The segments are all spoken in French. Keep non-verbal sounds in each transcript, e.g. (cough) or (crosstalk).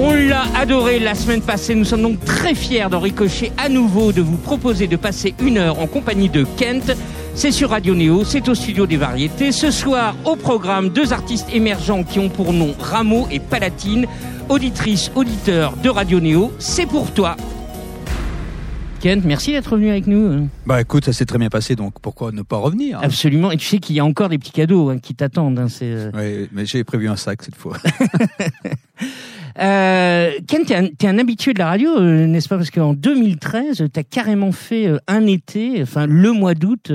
On l'a adoré la semaine passée. Nous sommes donc très fiers d'en ricocher à nouveau de vous proposer de passer une heure en compagnie de Kent. C'est sur Radio Néo, c'est au studio des variétés. Ce soir, au programme, deux artistes émergents qui ont pour nom Rameau et Palatine. Auditrice, auditeur de Radio Néo, c'est pour toi. Kent, merci d'être venu avec nous. Bah écoute, ça s'est très bien passé, donc pourquoi ne pas revenir Absolument, et tu sais qu'il y a encore des petits cadeaux hein, qui t'attendent. Hein, euh. Oui, mais j'ai prévu un sac cette fois. (laughs) Euh, Ken, t'es un, es un habitué de la radio, euh, n'est-ce pas? Parce qu'en 2013, t'as carrément fait euh, un été, enfin le mois d'août,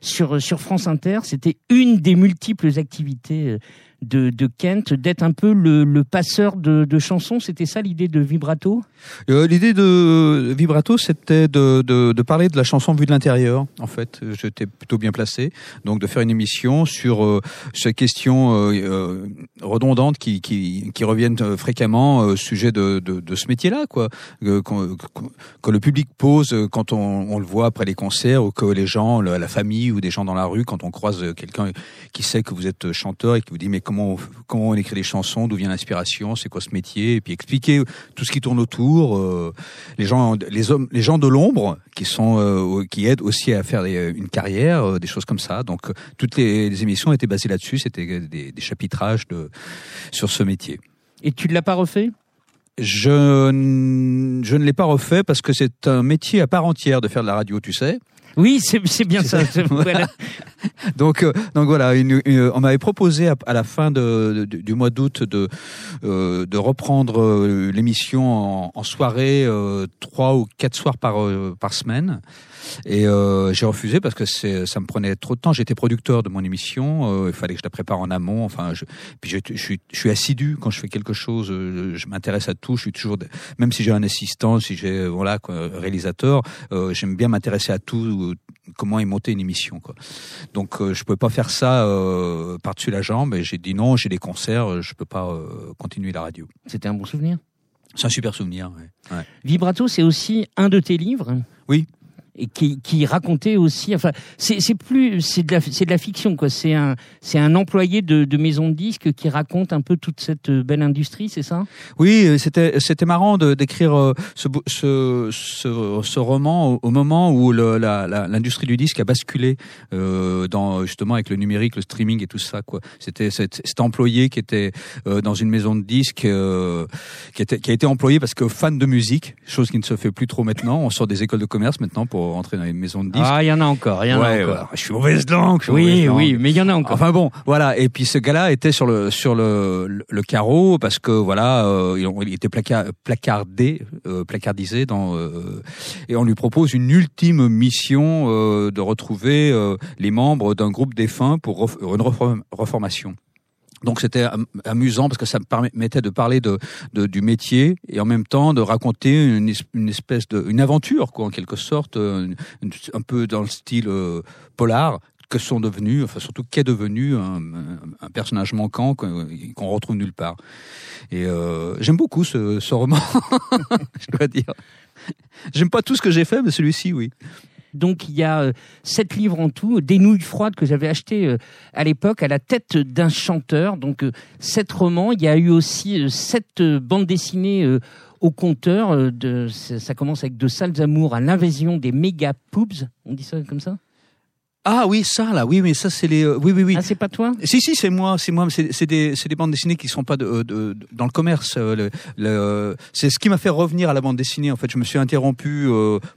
sur sur France Inter. C'était une des multiples activités de, de Kent, d'être un peu le, passeur de, chansons. C'était ça l'idée de Vibrato? Euh, L'idée de Vibrato, c'était de, de, parler de la chanson vue de l'intérieur. En fait, j'étais plutôt bien placé, donc de faire une émission sur euh, ces questions euh, redondantes qui, qui, reviennent fréquemment au sujet de, de, ce métier-là, quoi, que, que, le public pose quand on, on, le voit après les concerts ou que les gens, la famille ou des gens dans la rue, quand on croise quelqu'un qui sait que vous êtes chanteur et qui vous dit mais comment on, comment on écrit les chansons, d'où vient l'inspiration, c'est quoi ce métier, et puis expliquer tout ce qui tourne autour. Euh, les gens, les hommes, les gens de l'ombre qui sont euh, qui aident aussi à faire une carrière, euh, des choses comme ça. Donc toutes les, émissions étaient basées là-dessus. C'était des, des, chapitrages de sur ce métier. Et tu ne l'as pas refait? Je, je ne l'ai pas refait parce que c'est un métier à part entière de faire de la radio, tu sais. Oui, c'est bien ça. (laughs) donc, euh, donc voilà, une, on m'avait proposé à, la fin de, du mois d'août de, euh, de reprendre euh, l'émission en, en, soirée, trois ou quatre soirs par, par semaine. Et j'ai refusé parce que ça me prenait trop de temps. J'étais producteur de mon émission, il fallait que je la prépare en amont. Enfin, je, puis je, je, suis, je suis assidu quand je fais quelque chose. Je, m'intéresse à tout. Je suis toujours, même si j'ai un assistant, si j'ai voilà réalisateur, j'aime bien m'intéresser à tout. Comment est montée une émission, quoi. Donc, euh, je pouvais pas faire ça par-dessus la jambe. Et j'ai dit non. J'ai des concerts, je peux pas continuer la radio. C'était un bon souvenir? C'est un super souvenir. Ouais. Ouais. Vibrato, c'est aussi un de tes livres? Oui et qui, qui racontait aussi. Enfin, c'est plus c'est de la c'est de la fiction quoi. C'est un c'est un employé de, de maison de disques qui raconte un peu toute cette belle industrie, c'est ça? Oui, euh, c'était c'était marrant d'écrire euh, ce, ce, ce roman au, moment où l'industrie du disque a basculé euh, dans justement avec le numérique, le streaming et tout ça quoi. C'était cet, cet, employé qui était euh, dans une maison de disques euh, qui était qui a été employé parce que fan de musique, chose qui ne se fait plus trop maintenant. On sort des écoles de commerce maintenant pour rentrer dans les maisons de disques. Ah, il y en a encore, il y en a encore. Je suis mauvaise langue. oui, oui, mais il y en a encore. Enfin bon, voilà. Et puis ce gars-là était sur le sur le, le, carreau parce que voilà, euh, il était placardé, euh, placardisé dans euh, et on lui propose une ultime mission euh, de retrouver euh, les membres d'un groupe défunt pour une reformation. Donc c'était amusant parce que ça me permettait de parler de, de, du métier et en même temps de raconter une, espèce de une aventure quoi en quelque sorte euh, un peu dans le style euh, polar que sont devenus enfin surtout qu'est devenu un, un, personnage manquant qu'on retrouve nulle part. Et euh, j'aime beaucoup ce, ce roman (laughs) je dois dire. J'aime pas tout ce que j'ai fait mais celui-ci oui donc il y a euh, sept livres en tout, des nouilles froides que j'avais achetées euh, à l'époque à la tête d'un chanteur. Donc euh, sept romans. Il y a eu aussi sept bandes dessinées au compteur. De, ça commence avec De sales amours à l'invasion des méga poobs. On dit ça comme ça? Ah oui, ça là, oui, mais ça c'est les, euh, oui, oui, oui. Ah c'est pas toi? Si, si, c'est moi, c'est moi. C'est des, c'est des bandes dessinées qui sont pas de, euh, de, dans le commerce. Euh, le, le, c'est ce qui m'a fait revenir à la bande dessinée. En fait, je me suis interrompu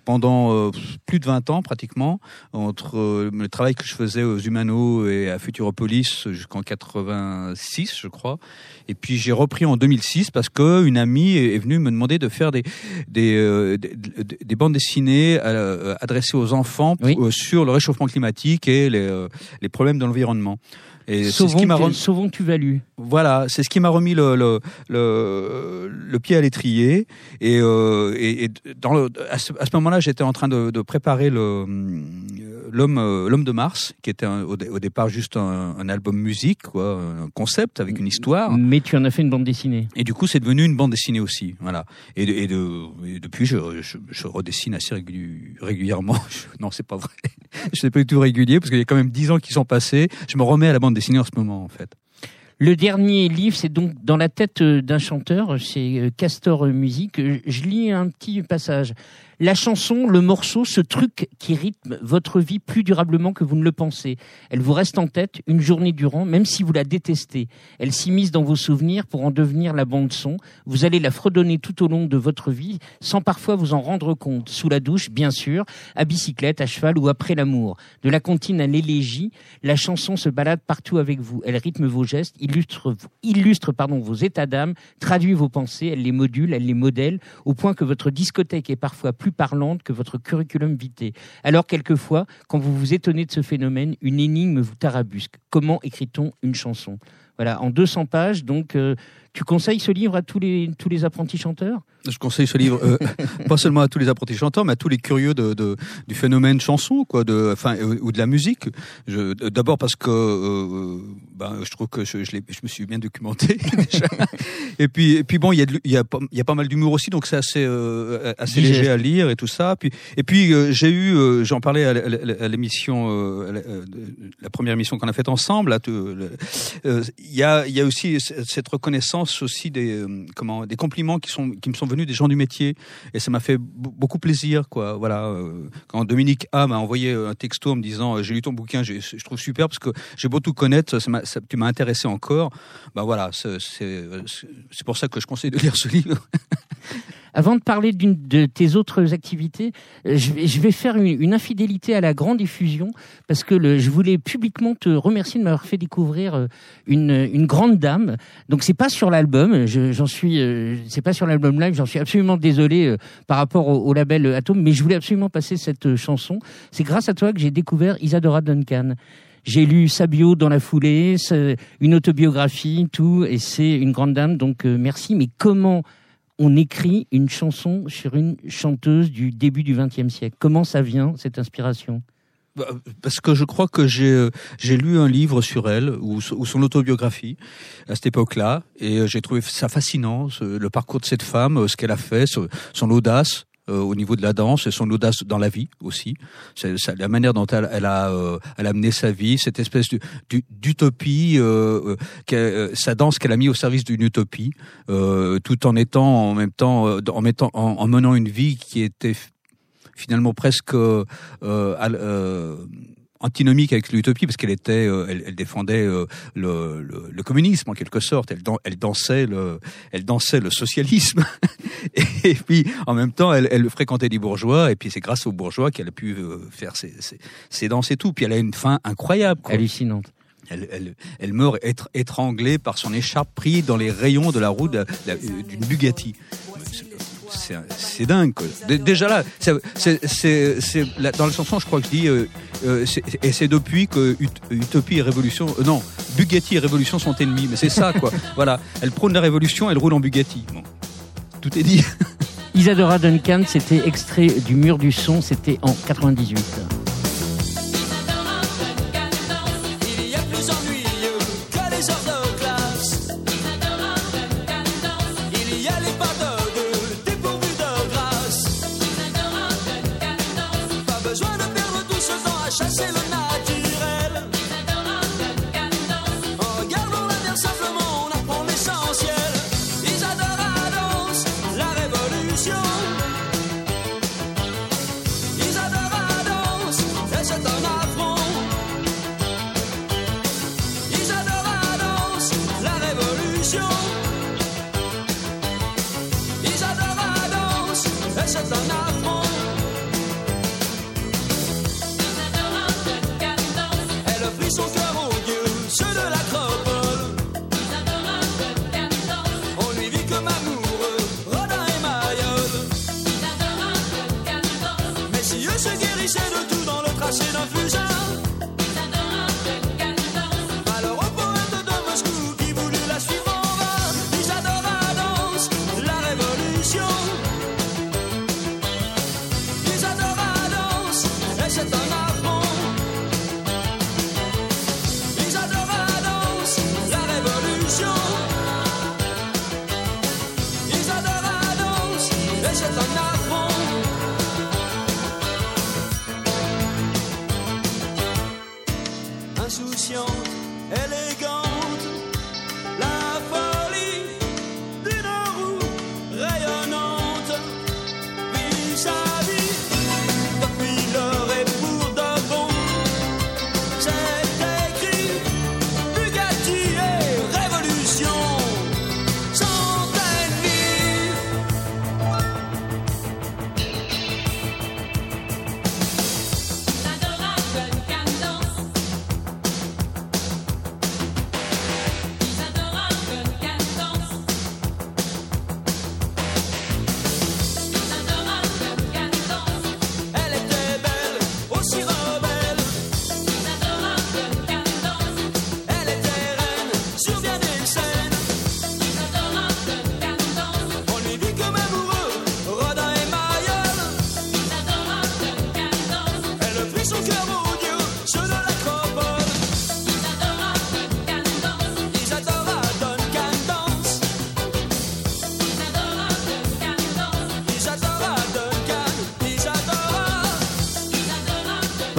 pendant plus de 20 ans pratiquement entre le travail que je faisais aux Humano et à Futuropolis jusqu'en 86, je crois. Et puis j'ai repris en 2006 parce que une amie est venue me demander de faire des des, des, des, bandes dessinées adressées aux enfants sur le réchauffement climatique et les, euh, problèmes de l'environnement. Et c'est ce qui m'a. Sauvons Tuvalu. Voilà, c'est ce qui m'a remis le, le, le, le, pied à l'étrier. Et, euh, et, dans le, à ce, ce moment-là, j'étais en train de, de préparer le, l'homme l'homme de Mars, qui était au, départ juste un, un, album musique, quoi, un concept avec une histoire. Mais tu en as fait une bande dessinée. Et du coup, c'est devenu une bande dessinée aussi, voilà. Et, de, et, de, depuis, je, je, je, redessine assez régulièrement. (laughs) non, c'est pas vrai. (laughs) je suis pas du tout régulier parce qu'il y a quand même dix ans qui sont passés. Je me remets à la bande dessinée en ce moment, en fait. Le dernier livre, c'est donc dans la tête d'un chanteur, c'est Castor Musique. Je lis un petit passage la chanson, le morceau, ce truc qui rythme votre vie plus durablement que vous ne le pensez. Elle vous reste en tête une journée durant, même si vous la détestez. Elle s'immisce dans vos souvenirs pour en devenir la bande son. Vous allez la fredonner tout au long de votre vie, sans parfois vous en rendre compte. Sous la douche, bien sûr, à bicyclette, à cheval ou après l'amour. De la comptine à l'élégie, la chanson se balade partout avec vous. Elle rythme vos gestes, illustre, illustre pardon, vos états d'âme, traduit vos pensées, elle les module, elle les modèle, au point que votre discothèque est parfois plus parlante que votre curriculum vitae. Alors quelquefois, quand vous vous étonnez de ce phénomène, une énigme vous tarabusque. Comment écrit-on une chanson? Voilà, en 200 pages, donc euh, tu conseilles ce livre à tous les, tous les apprentis chanteurs? Je conseille ce livre euh, (laughs) pas seulement à tous les apprentis chanteurs, mais à tous les curieux de, de du phénomène chanson, quoi, de, enfin, euh, ou de la musique. D'abord parce que euh, ben, je trouve que je, je, je, me suis bien documenté. (laughs) Déjà. et puis, et puis bon, il y a, y a, y a pas mal d'humour aussi, donc c'est assez, assez léger à lire et tout ça. Puis, et puis j'ai eu, j'en parlais à l'émission, la, la, première émission qu'on a faite ensemble. Il y a, y a aussi cette reconnaissance aussi des, comment, des compliments qui sont, qui me sont venus des gens du métier. Et ça m'a fait beaucoup plaisir quoi. Voilà euh, quand Dominique A m'a envoyé un texto en me disant euh, j'ai lu ton bouquin je trouve super parce que j'ai beau tout connaître ça, ça tu m'as intéressé encore. Ben voilà c'est pour ça que je conseille de lire ce livre (laughs) Avant de parler d'une de tes autres activités, euh, je vais, je vais faire une, une, infidélité à la grande diffusion parce que le, je voulais publiquement te remercier de m'avoir fait découvrir euh, une, une grande dame. Donc c'est pas sur l'album, j'en suis, euh, c'est pas sur l'album live, j'en suis absolument désolé par rapport au, au, label Atom, mais je voulais absolument passer cette chanson. C'est grâce à toi que j'ai découvert Isadora Duncan. J'ai lu sa bio dans la foulée, une autobiographie, tout, et c'est une grande dame, donc merci. Mais comment on écrit une chanson sur une chanteuse du début du XXe siècle. Comment ça vient, cette inspiration? Bah, parce que je crois que j'ai euh, j'ai lu un livre sur elle ou, son autobiographie à cette époque-là et euh, j'ai trouvé ça fascinant le parcours de cette femme, euh, ce qu'elle a fait, son audace, au niveau de la danse et son audace dans la vie aussi. La manière dont elle, a, euh, elle a mené sa vie, cette espèce d'utopie, euh, sa danse qu'elle a mis au service d'une utopie, tout en étant en même temps, en mettant, en, menant une vie qui était finalement presque antinomique avec l'utopie parce qu'elle était, euh, elle, elle, défendait euh, le, le, le, communisme en quelque sorte. Elle, elle dansait le, elle dansait le socialisme. (laughs) et puis en même temps, elle, elle, fréquentait les bourgeois. Et puis c'est grâce aux bourgeois qu'elle a pu euh, faire ses, ses, ses, danses et tout. Puis elle a une fin incroyable, quoi. hallucinante. Elle, elle, elle, meurt être étranglée par son écharpe prise dans les rayons de la roue d'une Bugatti c'est dingue. Quoi. Déjà là, c'est dans la chanson, je crois que je dis, euh, euh, et c'est depuis que Utopie et Révolution, euh, non, Bugatti et Révolution sont ennemis. Mais c'est ça, quoi. (laughs) voilà, elle prône la révolution, elle roule en Bugatti. Bon. Tout est dit. Isadora Duncan, c'était extrait du mur du son, c'était en 98.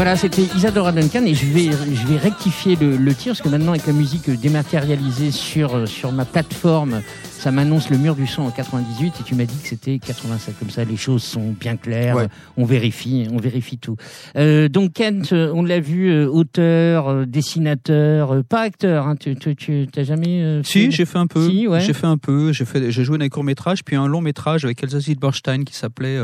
Voilà, c'était Isadora Duncan et je vais, je vais rectifier le, le tir parce que maintenant avec la musique dématérialisée sur, sur ma plateforme, ça m'annonce le mur du son en 98 et tu m'as dit que c'était 87. Comme ça, les choses sont bien claires. Ouais. On vérifie, on vérifie tout. Euh, donc Kent, euh, on l'a vu, euh, auteur, euh, dessinateur, pas acteur. Hein, tu, tu, tu jamais euh, Si, fait- j'ai fait un peu. Si, ouais. J'ai fait un peu. J'ai fait, j'ai joué dans les courts métrages, puis un long métrage avec Elsa Zilberstein qui s'appelait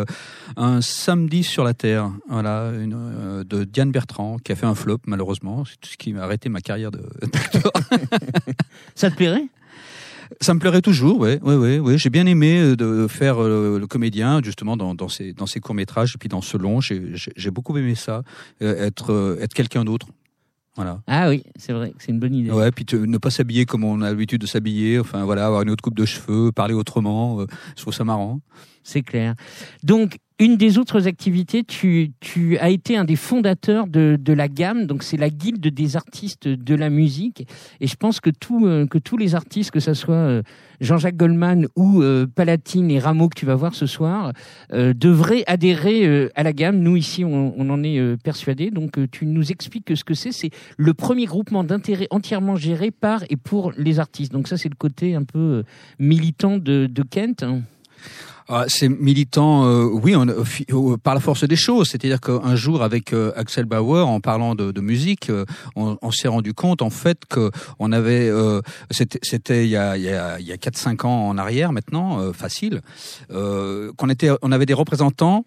Un samedi sur la terre. Voilà, une, de Diane Bertrand, qui a fait un flop malheureusement. C'est tout ce qui m'a arrêté ma carrière de- (laughs) d'acteur. Ça te plairait? Ça me plairait toujours, ouais, ouais, ouais, ouais. J'ai bien aimé euh, de faire euh, le comédien justement dans, dans ces dans ces courts métrages et puis dans ce long. J'ai beaucoup aimé ça, euh, être euh, être quelqu'un d'autre. Voilà. Ah oui, c'est vrai, c'est une bonne idée. Ouais, puis te- ne pas s'habiller comme on a l'habitude de s'habiller. Enfin voilà, avoir une autre coupe de cheveux, parler autrement. je trouve ça marrant. C'est clair. Donc, une des autres activités, tu, tu as été un des fondateurs de, de la gamme. Donc, c'est la guilde des artistes de la musique. Et je pense que, tout, euh, que tous les artistes, que ce soit euh, Jean-Jacques Goldman ou euh, Palatine et Rameau que tu vas voir ce soir, euh, devraient adhérer à la gamme. Nous, ici, on, on en est persuadés. Donc, tu nous expliques ce que c'est. C'est le premier groupement d'intérêt entièrement géré par et pour les artistes. Donc, ça, c'est le côté un peu militant de, de Kent. Ah, c'est militant, euh, oui, on, euh, par la force des choses. C'est-à-dire qu'un jour, avec euh, Axel Bauer, en parlant de, musique, euh, on, s'est rendu compte en fait que on avait, c'était, il y a, il y a, il y a 4-5 ans en arrière maintenant, facile, qu'on était, on avait des représentants.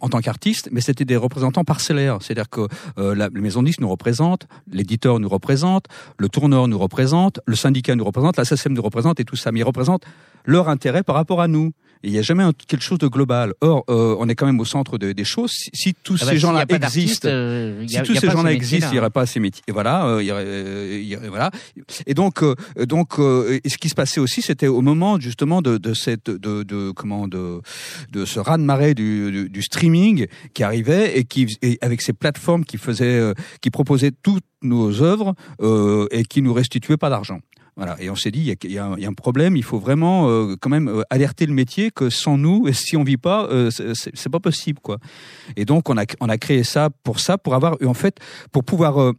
En tant qu'artiste, mais c'était des représentants parcellaires. C'est-à-dire que euh, la, maison de disques nous représente, l'éditeur nous représente, le tourneur nous représente, le syndicat nous représente, la SACEM nous représente et tout ça. Mais ils représentent leur intérêt par rapport à nous. Il n'y a jamais un- quelque chose de global. Or, euh, on est quand même au centre de- des choses. Si, si tous Ah bah, ces gens-là existent, euh, si tous il y a ces pas gens-là existent, il n'y aurait pas ces métiers. Et voilà, euh, il y aurait, euh, y aurait- voilà. Et donc, euh, donc, euh, et ce qui se passait aussi, c'était au moment justement de, de cette, de, de comment, de, de ce raz de marée du, du, du streaming qui arrivait et qui, et avec ces plateformes qui faisaient, euh, qui proposaient toutes nos œuvres euh, et qui nous restituaient pas d'argent. Voilà. Et on s'est dit, il y y y a un problème, il faut vraiment euh, quand même euh, alerter le métier que sans nous, (laughs) si on vit pas, euh, c'est pas possible, quoi. Et donc on a on a créé ça pour ça, pour avoir en fait, pour pouvoir euh,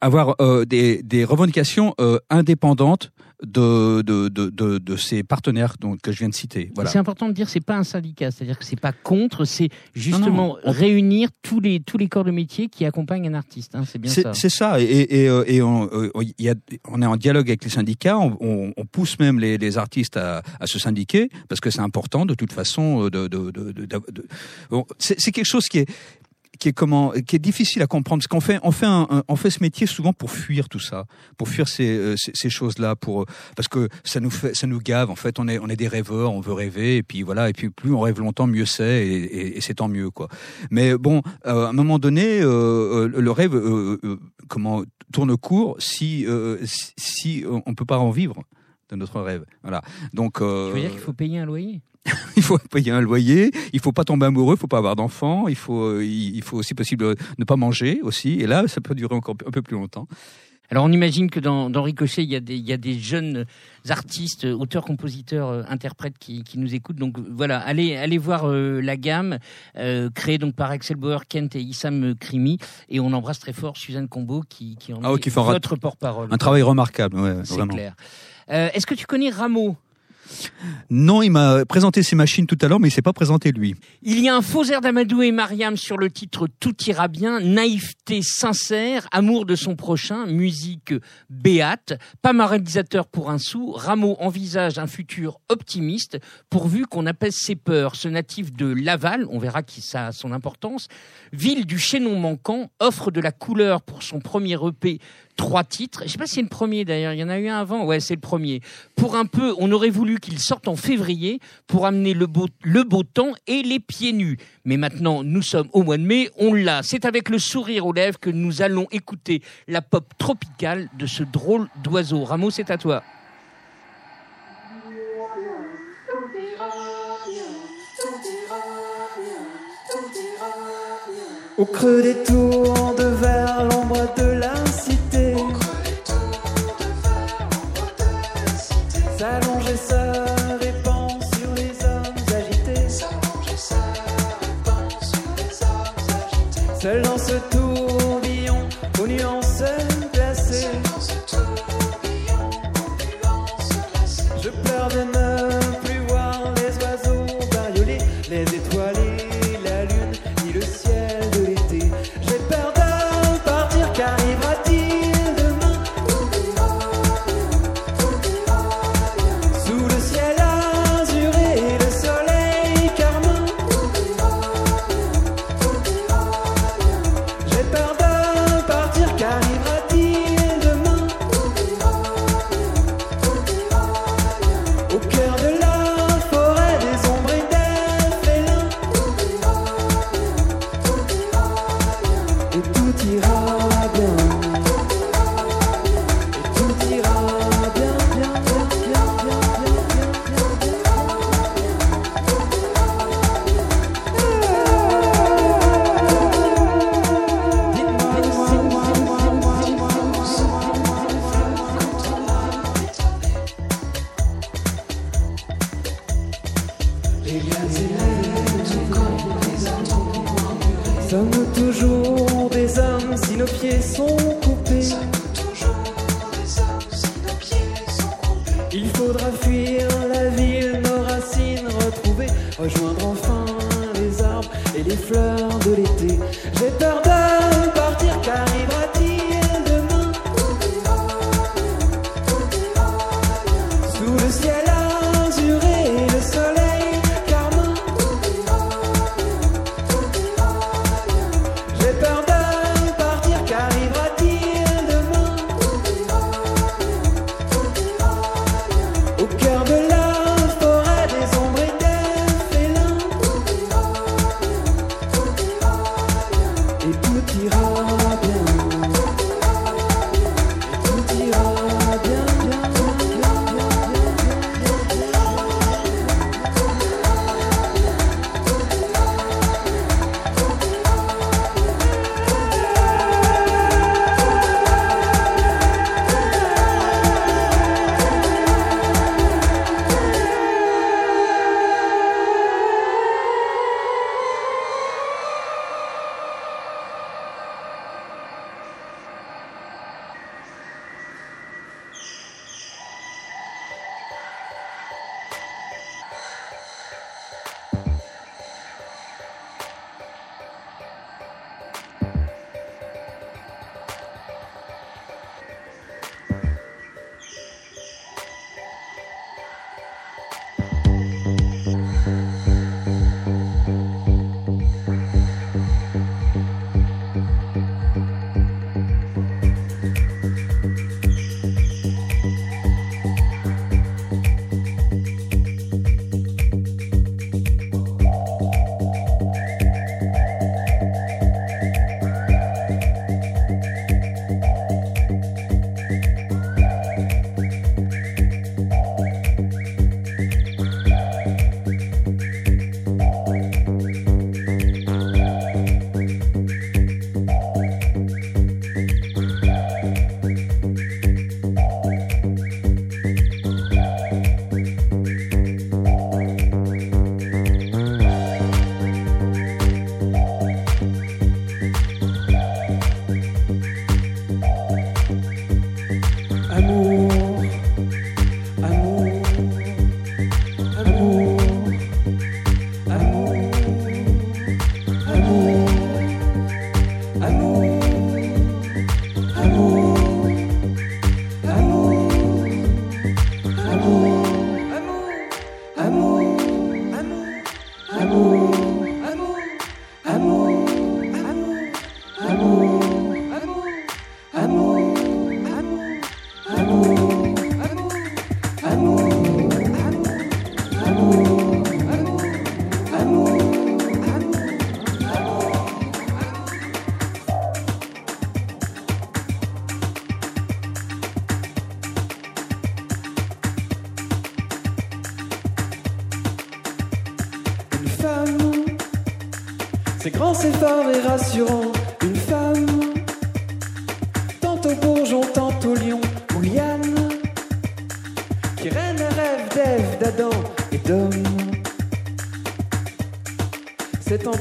avoir euh, des, des revendications euh, indépendantes de, de, de, de, ces partenaires donc, que je viens de citer. Voilà. C'est important de dire c'est pas un syndicat, c'est-à-dire que c'est pas contre, c'est justement Non, non, on- réunir tous les tous les corps de métier qui accompagnent un artiste. hein, c'est bien ça. c'est ça, et, et, euh, et on, euh, y a, on est en dialogue avec les syndicats, on, on, on pousse même les, les artistes à, à se syndiquer, parce que c'est important de toute façon. euh, De, c'est quelque chose qui est qui est difficile à comprendre parce qu'on fait on fait ce métier souvent pour fuir tout ça pour fuir ces, euh, ces, ces choses là pour euh, parce que ça nous fait ça nous gave en fait on est des rêveurs on veut rêver et puis voilà et puis plus on rêve longtemps mieux c'est et, c'est tant mieux mais bon euh, à un moment donné le rêve tourne court si si, on peut pas en vivre de notre rêve voilà. Donc Tu veux dire qu'il faut payer un loyer? (laughs) il faut payer un loyer, il faut pas tomber amoureux, il faut pas avoir d'enfants, il faut, il faut aussi possible ne pas manger aussi. Et là, ça peut durer encore un peu plus longtemps. Alors on imagine que dans, dans Ricochet, il y, a des, il y a des jeunes artistes, auteurs, compositeurs, euh, interprètes qui, qui nous écoutent. Donc voilà, allez, allez voir euh, la gamme, euh, créée donc par Axel Bauer, Kent et Issam Krimi. Et on embrasse très fort Suzanne Combo qui, qui en Ah est qui votre porte-parole. Un travail remarquable, ouais, C'est clair. Euh, Est-ce que tu connais Rameau? Non, il m'a présenté ses machines tout à l'heure, mais il s'est pas présenté lui. Il y a un faux air d'Amadou et Mariam sur le titre Tout ira bien, naïveté sincère, amour de son prochain, musique béate, pas réalisateur pour un sou, Rameau envisage un futur optimiste pourvu qu'on apaise ses peurs. Ce natif de Laval, on verra qui ça a son importance, ville du chaînon manquant, offre de la couleur pour son premier EP trois titres. Je sais pas si c'est le premier d'ailleurs, il y en a eu un avant. Ouais, c'est le premier. Pour un peu, on aurait voulu qu'il sorte en février pour amener le beau, le beau temps et les pieds nus. Mais maintenant, nous sommes au mois de mai, on l'a. C'est avec le sourire aux lèvres que nous allons écouter la pop tropicale de ce drôle d'oiseau. Rameau, c'est à toi. Au creux des tours de vers l'ombre de la S'allonge et souris, pense sur les hommes agités. S'allonge et souris, pense sur les hommes agités. Seul dans ce tout.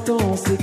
dans ces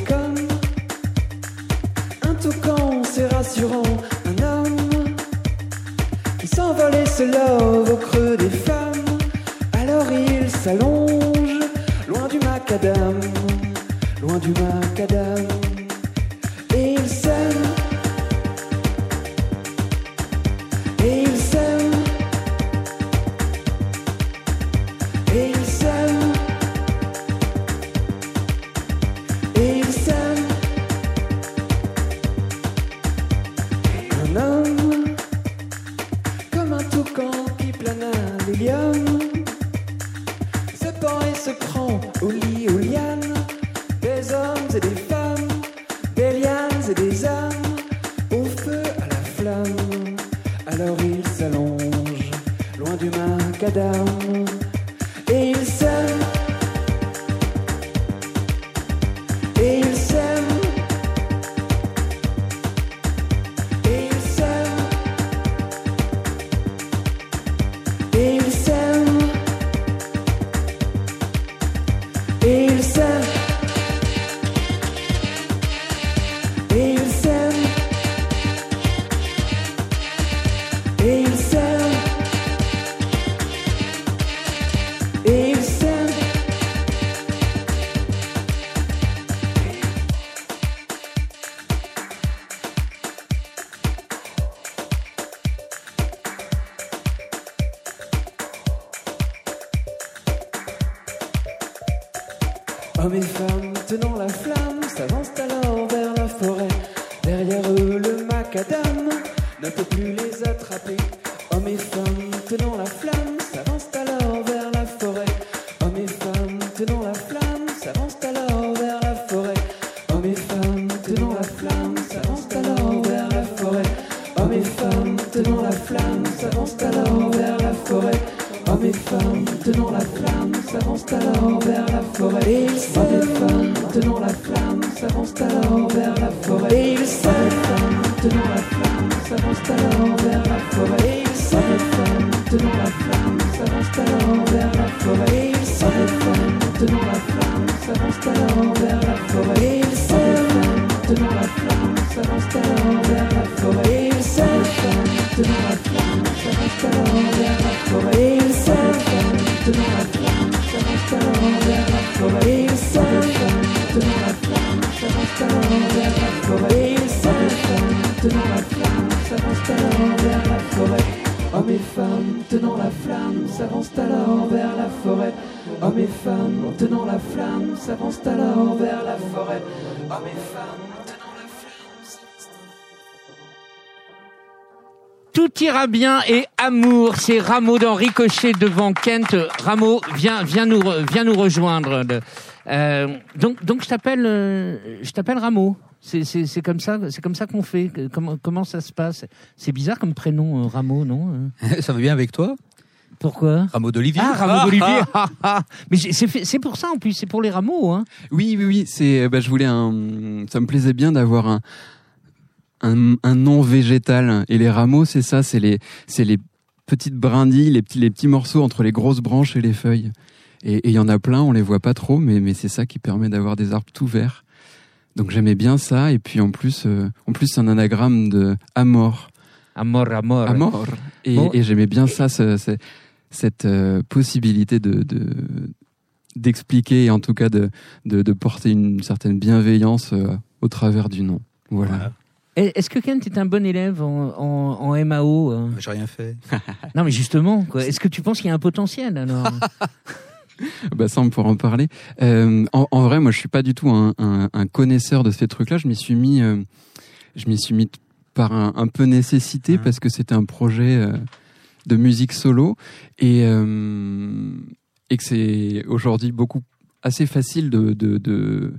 Tout ira bien et amour, c'est Rameau dans Ricochet devant Kent. Rameau, viens, viens nous, viens nous rejoindre. Euh, donc, donc je t'appelle, euh, je t'appelle Rameau. C'est, c'est, c'est comme ça, c'est comme ça qu'on fait. Comment, comment ça se passe? C'est bizarre comme prénom, euh, Rameau, non (laughs) Ça va bien avec toi? Pourquoi? Rameau d'Olivier Ah, Rameau d'Olivier. ah, ah. (laughs) Mais j'ai- c'est, fait- c'est pour ça en plus, c'est pour les rameaux. Hein. Oui, oui, oui. C'est, bah, je voulais un. Ça me plaisait bien d'avoir un, un, un nom végétal. Et les rameaux, c'est ça. C'est les, c'est les petites brindilles, les petits, les petits morceaux entre les grosses branches et les feuilles. Et il y en a plein. On les voit pas trop, mais, mais c'est ça qui permet d'avoir des arbres tout verts. Donc j'aimais bien ça. Et puis en plus, euh, en plus, c'est un anagramme de Amor. Amor, amor. Amor. Et, Bon. et j'aimais bien ça, ce- ce- cette euh, possibilité de, de- d'expliquer et en tout cas de, de, de porter une certaine bienveillance euh, au travers du nom. Voilà. Voilà. Est-ce que Kent est un bon élève en, en, en MAO euh J'ai rien fait. (laughs) Non, mais justement, quoi. Est-ce que tu penses qu'il y a un potentiel alors? (laughs) Bah ça, on pourra en parler. Euh, en, en vrai, moi, je suis pas du tout un, un, un connaisseur de ces trucs-là. Je m'y suis mis, euh, je m'y suis mis par un, un peu nécessité Mhm. parce que c'était un projet euh, de musique solo et euh, et que c'est aujourd'hui beaucoup assez facile de de, de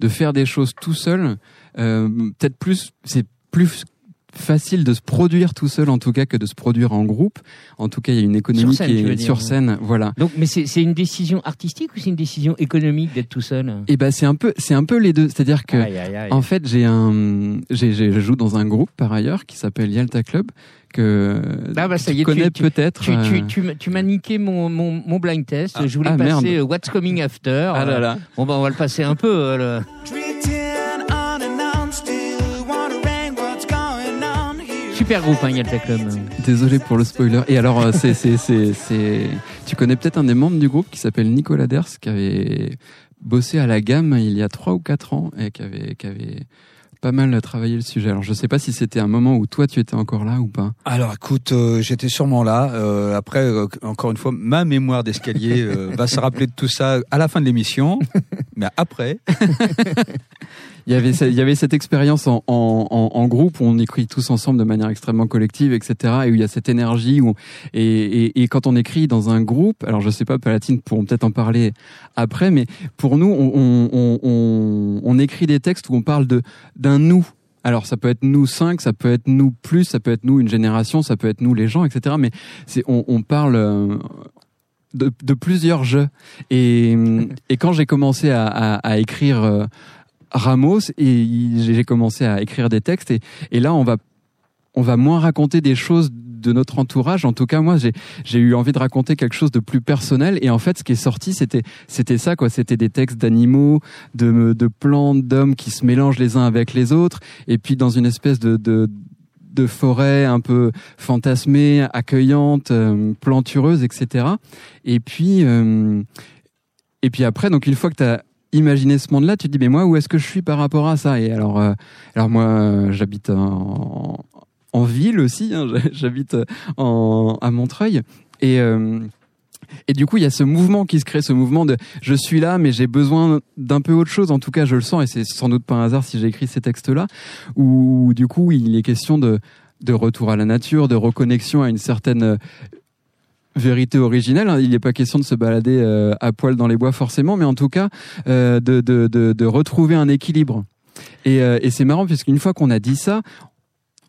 de faire des choses tout seul. Euh, Peut-être plus, c'est plus facile de se produire tout seul en tout cas que de se produire en groupe. En tout cas, il y a une économie scène, qui est dire, sur scène. Voilà. Donc, mais c'est une décision artistique ou c'est une décision économique d'être tout seul? Et ben c'est un peu c'est un peu les deux, c'est-à-dire que Aïe, aïe, aïe. en fait j'ai un j'ai- je joue dans un groupe par ailleurs qui s'appelle Yalta Club que Ah bah ça tu y est, tu- connais peut-être. Tu, tu, euh, tu, m'as- tu m'as niqué mon, mon, mon blind test. Ah, je voulais ah, passer merde. What's Coming After. Ah là là. Bon, bah, on va le passer un peu. euh, Super groupe, hein, Yalta Club. Désolé pour le spoiler. Et alors, euh, c'est, c'est, c'est, c'est, tu connais peut-être un des membres du groupe qui s'appelle Nicolas Ders, qui avait bossé à la gamme il y a trois ou quatre ans et qui avait, qui avait pas mal travaillé le sujet. Alors, je sais pas si c'était un moment où toi tu étais encore là ou pas. Alors écoute, euh, j'étais sûrement là. Euh, après, euh, encore une fois, ma mémoire d'escalier va se rappeler de tout ça à la fin de l'émission. (laughs) Mais après, (laughs) Il y avait, il y avait cette expérience en, en, en, groupe où on écrit tous ensemble de manière extrêmement collective, etc. Et où il y a cette énergie. Où, et, et, et quand on écrit dans un groupe, alors je sais pas, Palatine pourront peut-être en parler après, mais pour nous, on, on, on, on, on écrit des textes où on parle de d'un nous. Alors ça peut être nous cinq, ça peut être nous plus, ça peut être nous une génération, ça peut être nous les gens, etc. Mais c'est on, on parle euh, de, de plusieurs jeux. Et, et quand j'ai commencé à, à, à écrire euh, Ramos, et j'ai commencé à écrire des textes, et, là on va on va moins raconter des choses de notre entourage. En tout cas, moi, j'ai eu envie de raconter quelque chose de plus personnel. Et en fait, ce qui est sorti, c'était c'était ça, quoi. C'était des textes d'animaux, de de plantes, d'hommes qui se mélangent les uns avec les autres, et puis dans une espèce de de de forêt un peu fantasmée, accueillante, euh, plantureuse, etc. Et puis euh, et puis après, donc une fois que tu imaginé ce monde-là, tu te dis mais moi où est-ce que je suis par rapport à ça? Et alors euh, alors moi euh, j'habite en, ville aussi, hein, (laughs) j'habite en à Montreuil et euh, et du coup, il y a ce mouvement qui se crée, ce mouvement de je suis là, mais j'ai besoin d'un peu autre chose. En tout cas, je le sens, et c'est sans doute pas un hasard si j'ai écrit ces textes-là, où du coup, il est question de de retour à la nature, de reconnexion à une certaine euh, vérité originelle. hein. Il n'est pas question de se balader euh, à poil dans les bois forcément, mais en tout cas euh, de, de, de, de retrouver un équilibre. Et, euh, et c'est marrant puisqu'une fois qu'on a dit ça,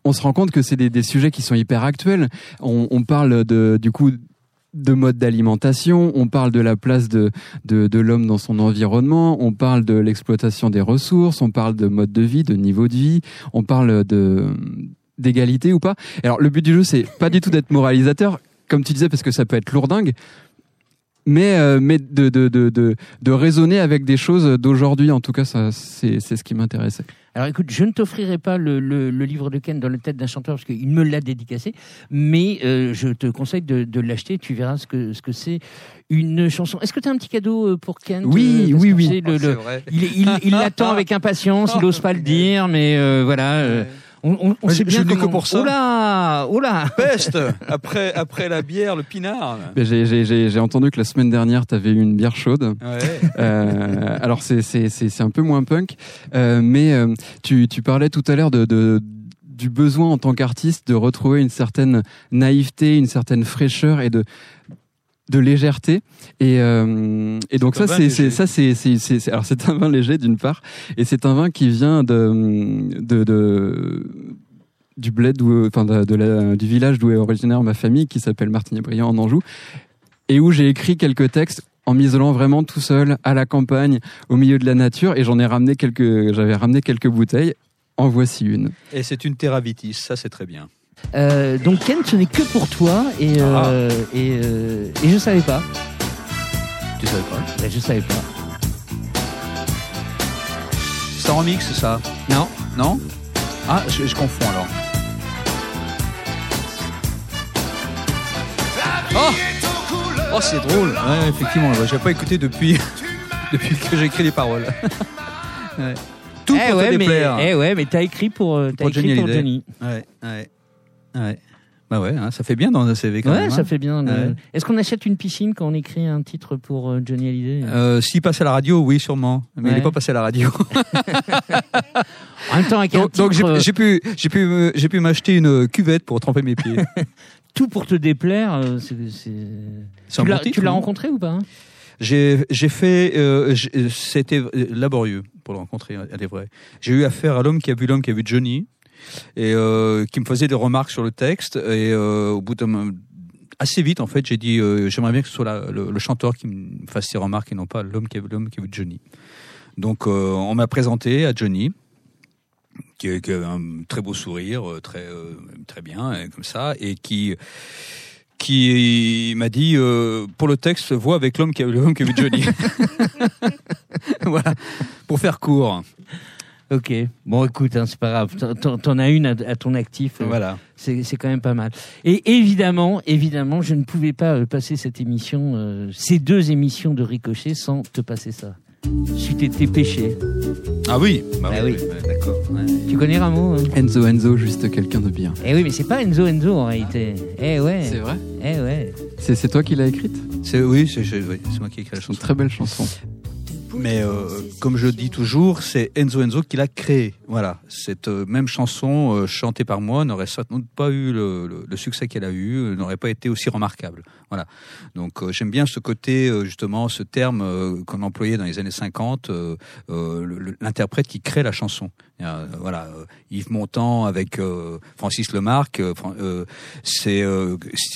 on se rend compte que c'est des, des sujets qui sont hyper actuels. On, on parle de, du coup de mode d'alimentation, on parle de la place de, de, de l'homme dans son environnement, on parle de l'exploitation des ressources, on parle de mode de vie, de niveau de vie, on parle de d'égalité ou pas. Alors le but du jeu c'est pas du tout d'être moralisateur, comme tu disais parce que ça peut être lourdingue, mais euh, mais de, de de de de raisonner avec des choses d'aujourd'hui. En tout cas, ça c'est c'est ce qui m'intéressait. Alors écoute, je ne t'offrirai pas le, le- le livre de Ken dans la tête d'un chanteur parce qu'il me l'a dédicacé, mais euh, je te conseille de, de l'acheter. Tu verras ce que ce que c'est une chanson. Est-ce que tu as un petit cadeau euh, pour Ken Oui, oui, oui. c'est le- Oh, c'est le- vrai. il est- il il l'attend avec impatience. Il n'ose pas le dire, mais euh, voilà. euh, on, on, on sait je- bien que comment- pour ça. Là, oh là. peste (laughs) après après la bière, le pinard. J'ai entendu que la semaine dernière tu avais eu une bière chaude. Ouais. Euh, alors c'est un peu moins punk, euh, mais euh, tu tu parlais tout à l'heure de, de du besoin en tant qu'artiste de retrouver une certaine naïveté, une certaine fraîcheur et de de légèreté. Et euh, et donc C'est un ça vin c'est ça c'est alors c'est un vin léger d'une part et c'est un vin qui vient de de, de du bled enfin de, de la- du village d'où est originaire ma famille qui s'appelle Martigny-Briand en Anjou et où j'ai écrit quelques textes en m'isolant vraiment tout seul à la campagne au milieu de la nature et j'en ai ramené quelques j'avais ramené quelques bouteilles. En voici une. Et c'est une Terravitis, ça c'est très bien. Euh, donc Ken, ce n'est que pour toi et euh, et, euh, et je savais pas. Tu savais pas? Ben, je savais pas. C'est en remix ça? Non. Non? Ah, je, je confonds alors. Oh Oh, c'est drôle. Ouais, effectivement, ouais, j'ai pas écouté depuis (laughs) depuis que j'ai écrit les paroles. (laughs) Ouais. Tout eh pour ouais, te mais, déplaire. eh ouais, mais t'as écrit pour, euh, t'as Pour écrit Johnny pour Hallyday. Johnny. Ouais, ouais, ouais. Bah ouais, hein, ça fait bien dans un CV quand Ouais, même. ça hein. fait bien. Ouais. Est-ce qu'on achète une piscine quand on écrit un titre pour euh, Johnny Hallyday Euh, S'il passe à la radio, oui, sûrement. Mais il Ouais. n'est pas passé à la radio. (laughs) En même temps, avec un Donc, titre, j'ai euh, j'ai pu, j'ai pu, j'ai pu m'acheter une cuvette pour tremper mes pieds. (laughs) tout pour te déplaire, euh, c'est- Tu l'as non rencontré ou pas hein? J'ai j'ai fait, euh, c'était euh, laborieux pour le rencontrer, elle est vraie. J'ai eu affaire à l'homme qui a vu l'homme qui a vu Johnny et euh, qui me faisait des remarques sur le texte et euh, au bout d'un assez vite en fait j'ai dit euh, j'aimerais bien que ce soit le, chanteur qui me fasse ces remarques et non pas l'homme qui a l'homme qui a vu Johnny. Donc on m'a présenté à Johnny qui, qui a un très beau sourire, très très bien comme ça et qui qui m'a dit pour le texte vois avec l'homme qui a l'homme qui a vu Johnny. (laughs) voilà pour faire court. Ok. Bon, écoute, hein, c'est pas grave. T'en- as une à, à ton actif. euh, Voilà. C'est c'est quand même pas mal. Et évidemment, évidemment, je ne pouvais pas euh, passer cette émission, euh, ces deux émissions de Ricochet sans te passer ça. C'eût été péché. Ah oui. Bah, Ah oui. ouais, D'accord. Tu connais Rameau hein? Enzo Enzo, juste quelqu'un de bien. Eh oui, mais c'est pas Enzo Enzo en réalité. Eh ouais. C'est vrai? Eh ouais. C'est c'est toi qui l'as écrite? C'est oui, c'est je- oui, c'est moi qui ai écrit la une chanson. très belle chanson. Mais euh, comme je dis toujours, c'est Enzo Enzo qui l'a créé. Voilà, cette euh, même chanson euh, chantée par moi n'aurait certainement pas eu le, succès qu'elle a eu, euh, n'aurait pas été aussi remarquable. Voilà. Donc j'aime bien ce côté justement, ce terme qu'on employait dans les années 50, euh, euh, le- le- l'interprète qui crée la chanson. Voilà, Yves Montand avec Francis Lemarque. c'est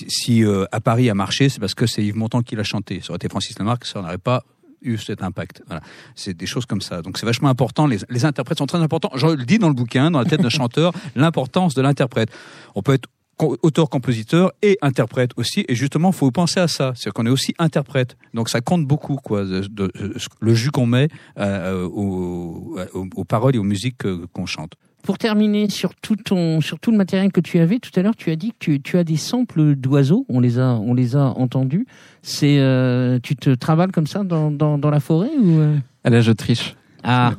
si, à Paris a marché, c'est parce que c'est Yves Montand qui l'a chanté. Ça aurait été Francis Lemarque, ça n'aurait pas eu cet impact. Voilà. C'est des choses comme ça. Donc c'est vachement important. Les, les interprètes sont très importants. Je le dis dans le bouquin, dans la tête d'un (laughs) chanteur, l'importance de l'interprète. On peut être co- auteur-compositeur et interprète aussi. Et justement, faut penser à ça. C'est qu'on est aussi interprète. Donc ça compte beaucoup, quoi, de- le jus qu'on met euh, aux, aux- aux paroles et aux musiques euh, qu'on chante. Pour terminer sur tout ton, sur tout le matériel que tu avais tout à l'heure, tu as dit que tu, tu as des samples d'oiseaux. On les a, on les a entendus. C'est, euh, tu te travailles comme ça dans, dans, dans la forêt ou euh? Ah là, je triche. Ah,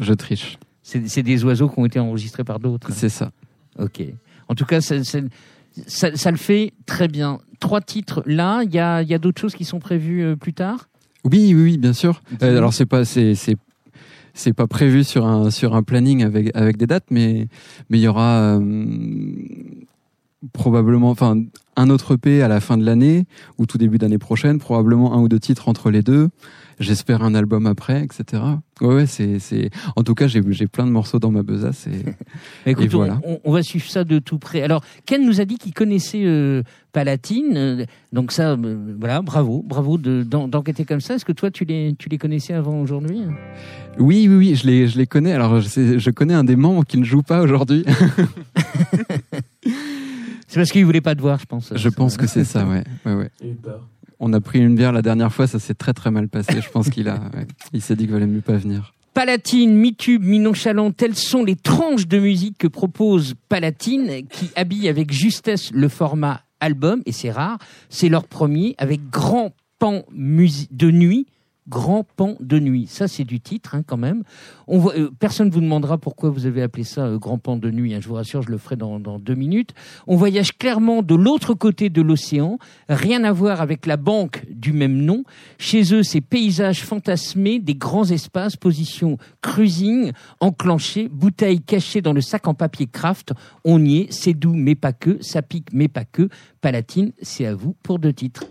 Je triche. c'est des oiseaux qui ont été enregistrés par d'autres. C'est ça. Ok. En tout cas, ça, ça, ça- ça le fait très bien. Trois titres là. Il y a, il y a d'autres choses qui sont prévues euh, plus tard? Oui, oui, oui, bien sûr. Euh, alors c'est pas, c'est, c'est, pas prévu sur un sur un planning avec avec des dates, mais mais il y aura euh, probablement, enfin, un autre EP à la fin de l'année ou tout début d'année prochaine, probablement un ou deux titres entre les deux. J'espère un album après, etc. Ouais, ouais, c'est c'est. En tout cas, j'ai j'ai plein de morceaux dans ma besace et (laughs) Écoute, Et voilà. on, on va suivre ça de tout près. Alors, Ken nous a dit qu'il connaissait euh, Palatine, euh, donc ça, euh, voilà, bravo, bravo de- d'en- d'enquêter comme ça. Est-ce que toi, tu les, tu les connaissais avant aujourd'hui oui, oui, oui, je les je les connais. Alors je, sais- je connais un des membres qui ne joue pas aujourd'hui. (laughs) C'est parce qu'il voulait pas te voir, je pense. Je pense que c'est ça, ouais, ouais, ouais. Eu peur. On a pris une bière la dernière fois, ça s'est très très mal passé. Je pense qu'il a, (laughs) ouais. il s'est dit qu'il valait mieux pas venir. Palatine, mi-tube, mi-nonchalant, telles sont les tranches de musique que propose Palatine, qui habille avec justesse le format album, et c'est rare. C'est leur premier, avec grand pan de nuit. Grand pan de nuit. Ça, c'est du titre, hein, quand même. Euh, personne ne vous demandera pourquoi vous avez appelé ça euh, grand pan de nuit. hein. je vous rassure, je le ferai dans, dans deux minutes. On voyage clairement de l'autre côté de l'océan. Rien à voir avec la banque du même nom. Chez eux, ces paysages fantasmés, des grands espaces, position cruising, enclenché, bouteille cachée dans le sac en papier craft. On y est, c'est doux mais pas que, ça pique mais pas que. Palatine, c'est à vous pour deux titres.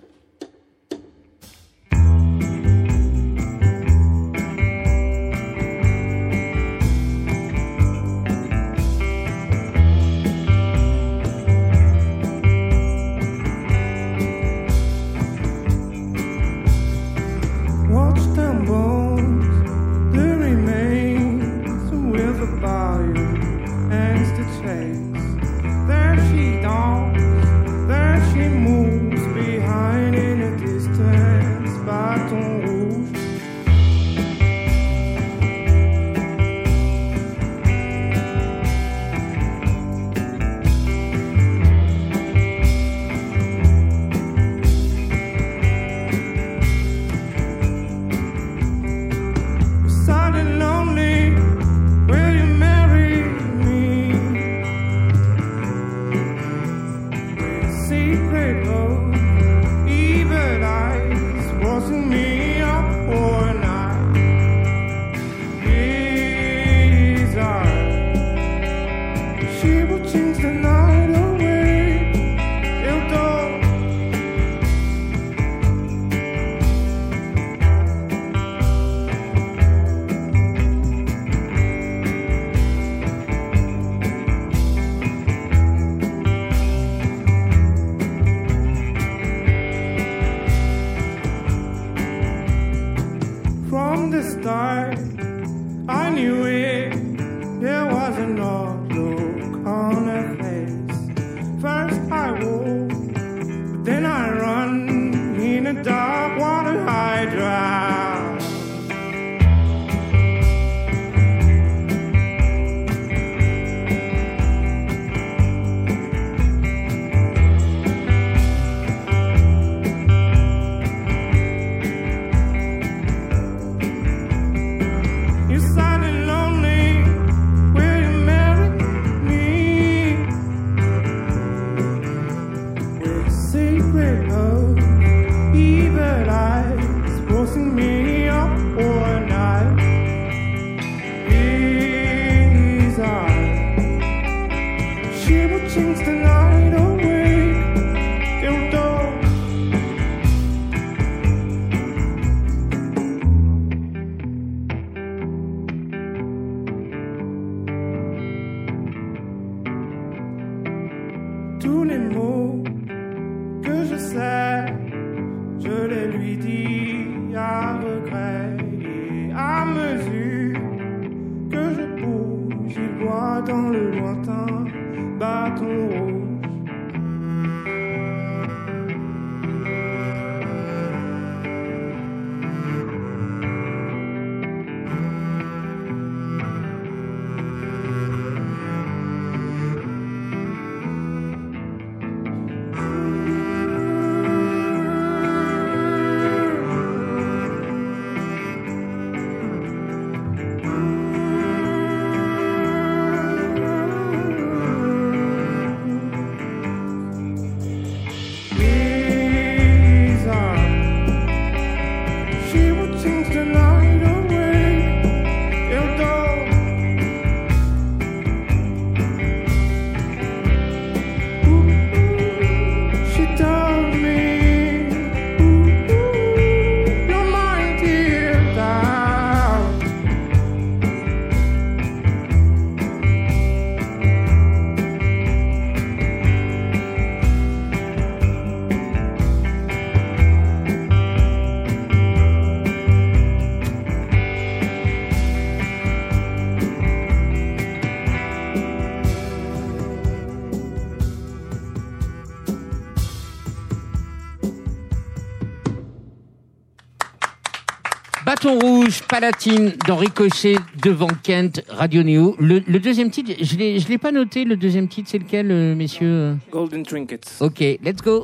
Carton rouge, Palatine, dans Ricochet, devant Kent, Radio Néo. Le, le deuxième titre, je ne l'ai pas noté, le deuxième titre, c'est lequel, euh, messieurs? Golden Trinkets. Ok, let's go.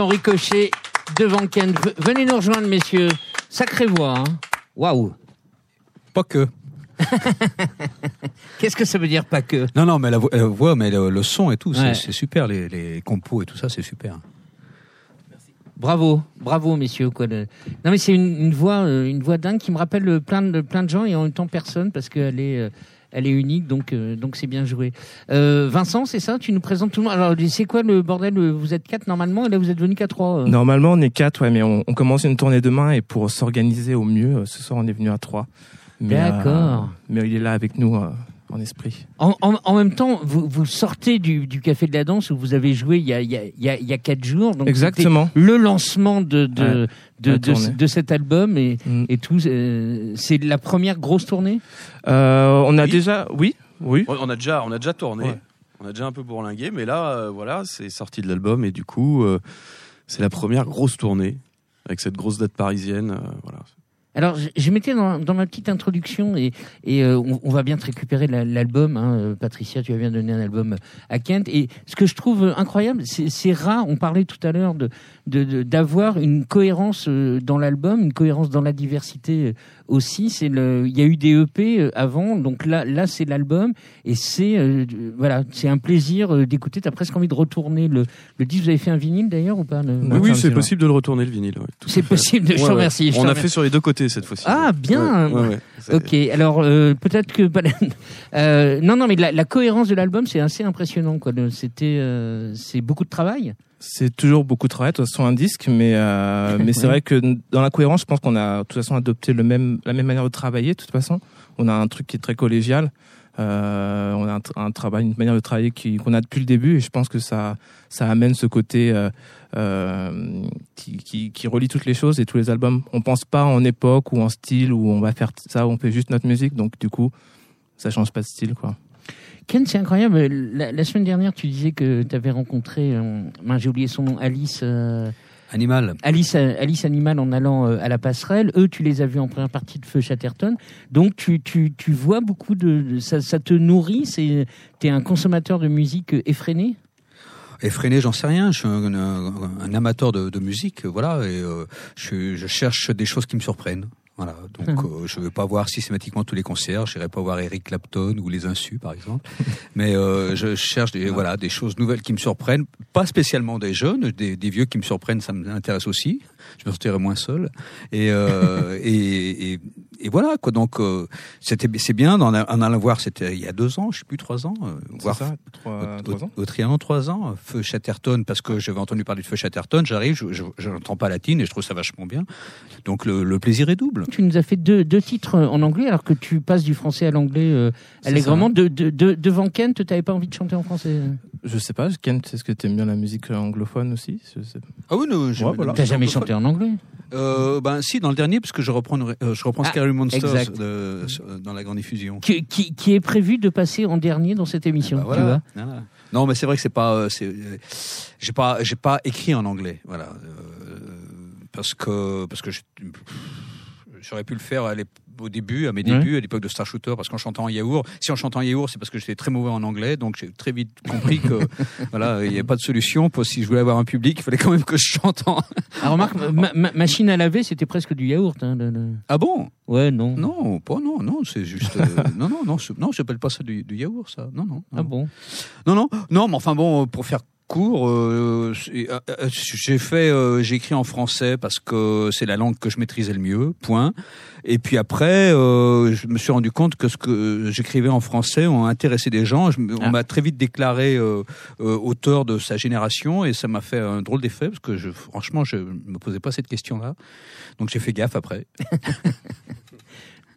d'Henri Cochet devant Ken. Venez nous rejoindre, messieurs. Sacrée voix. hein. Waouh. Pas que. (laughs) Qu'est-ce que ça veut dire pas que? Non, non, mais la vo- la voix, mais le, le son et tout, c'est Ouais. c'est super. Les, les compos et tout ça, c'est super. Bravo, bravo, messieurs. Quoi. Non, mais c'est une, une voix, euh, une voix dingue qui me rappelle euh, plein de plein de gens et en même temps personne parce qu'elle est, euh, elle est unique. Donc, euh, donc c'est bien joué. Euh, Vincent, c'est ça? Tu nous présentes tout le monde. Alors, c'est quoi le bordel? Vous êtes quatre normalement et là vous êtes venu qu'à trois. euh. Normalement, on est quatre, ouais, mais on, on commence une tournée demain et pour s'organiser au mieux, euh, ce soir, on est venu à trois. Mais, D'accord. euh, mais il est là avec nous euh, en esprit. En, en, en même temps, vous, vous sortez du, du café de la danse où vous avez joué il y a, il y a, il y a, il y a quatre jours. Donc Exactement. Le lancement de de, Ouais, de, cet album et, Mm. et tout. euh, c'est la première grosse tournée? Euh, on a Oui. déjà, oui, oui. On on a déjà, on a déjà tourné. Ouais. On a déjà un peu bourlingué, mais là, euh, voilà, c'est sorti de l'album et du coup, euh, c'est la première grosse tournée avec cette grosse date parisienne. euh, voilà. Alors, je, je mettais dans, dans ma petite introduction et, et euh, on, on va bien te récupérer la- l'album. Hein, euh, Patricia, tu as bien donné un album à Kent. Et ce que je trouve euh, incroyable, c'est rare. On parlait tout à l'heure de de- de- d'avoir une cohérence euh, dans l'album, une cohérence dans la diversité aussi. C'est le, il y a eu des EP avant, donc là, là, c'est l'album et c'est euh, voilà, c'est un plaisir d'écouter. T'as presque envie de retourner le le disque. Vous avez fait un vinyle d'ailleurs ou pas le-. Oui, oui, c'est possible de le retourner le vinyle. ouais, C'est possible. De, je te remercie. je On a fait sur les deux côtés cette fois-ci. Ah, bien. Ouais, ouais, ouais. C'est- Ok, alors euh, peut-être que euh, non, non, mais la, la cohérence de l'album c'est assez impressionnant. Quoi. Le- C'était, euh, c'est beaucoup de travail. C'est toujours beaucoup de travail, de toute façon, un disque, mais, (laughs) mais c'est vrai que dans la cohérence, je pense qu'on a de toute façon adopté le même, la même manière de travailler, de toute façon. On a un truc qui est très collégial. Euh, on a un, tr- un travail, une manière de travailler qu'on a depuis le début, et je pense que ça, ça amène ce côté euh, euh, qui, qui, relie toutes les choses et tous les albums. On pense pas en époque ou en style où on va faire ça, on fait juste notre musique, donc du coup, ça change pas de style, quoi. Ken, c'est incroyable. La, la semaine dernière, tu disais que tu avais rencontré, j'ai oublié son nom, Alice. Animal. Alice, Alice Animal en allant euh, à la passerelle. Eux, tu les as vus en première partie de Feu Chatterton. Donc, tu, tu, tu vois beaucoup de. ça, ça te nourrit. C'est, t'es un consommateur de musique effréné. Effréné, j'en sais rien. Je suis un, un- un amateur de, de musique, voilà, et euh, je, je cherche des choses qui me surprennent. Voilà, donc euh, je ne vais pas voir systématiquement tous les concerts. Je n'irai pas voir Eric Clapton ou les Insus, par exemple. (laughs) Mais euh, je cherche des voilà des choses nouvelles qui me surprennent. Pas spécialement des jeunes, des, des vieux qui me surprennent, ça m'intéresse aussi. je me sentirais moins seul. Et, euh, (laughs) et, et, et voilà quoi. Donc euh, c'était c'est bien d'en en allant voir. C'était il y a deux ans, je sais plus trois ans, euh, voir ça, trois, au, trois ans. au, au Trianon, trois ans, Feu Chatterton, parce que j'avais entendu parler de Feu Chatterton. J'arrive, je, n'entends pas latine et je trouve ça vachement bien. Donc le, le plaisir est double. Tu nous as fait deux, deux titres en anglais alors que tu passes du français à l'anglais euh, allègrement. De, de, de- devant Kent, tu n'avais pas envie de chanter en français Je sais pas, Kent, est-ce que t'aimes bien la musique anglophone aussi? Je sais pas. Ah oui, non, je- Ouais, voilà. T'as jamais chanté en anglais? Euh, ben si, dans le dernier, parce que je reprends, euh, je reprends Ah, Scary Monsters de- sur- dans la grande diffusion. qui, qui, qui est prévu de passer en dernier dans cette émission, Bah, tu vois voilà. Voilà. Non, mais c'est vrai que c'est pas, euh, euh, j'ai pas, j'ai pas écrit en anglais, voilà, euh, parce que parce que j'aurais pu le faire à l'ép- au début, à mes Ouais. débuts, à l'époque de Star Shooter, parce qu'en chantant en yaourt, si on chante en yaourt, c'est parce que j'étais très mauvais en anglais, donc j'ai très vite compris que (laughs) voilà, il n'y a pas de solution. Pour si je voulais avoir un public, il fallait quand même que je chante en. Ah, remarque, ma- ma- machine à laver, c'était presque du yaourt. Hein, le- le- Ah bon? Ouais, non. Non, pas non, non, c'est juste, euh, (laughs) non, non, non, non, j'appelle pas ça du, du yaourt, ça. Non, non. Ah non. bon? Non, non, non, mais enfin bon, pour faire court, euh, euh, euh, j'ai fait, euh, j'ai écrit en français parce que c'est la langue que je maîtrisais le mieux. Point. Et puis après, euh, je me suis rendu compte que ce que j'écrivais en français ont intéressé des gens. Je on Ah. m'a très vite déclaré auteur de sa génération et ça m'a fait un drôle d'effet parce que je, franchement, je me posais pas cette question-là. Donc j'ai fait gaffe après. (laughs)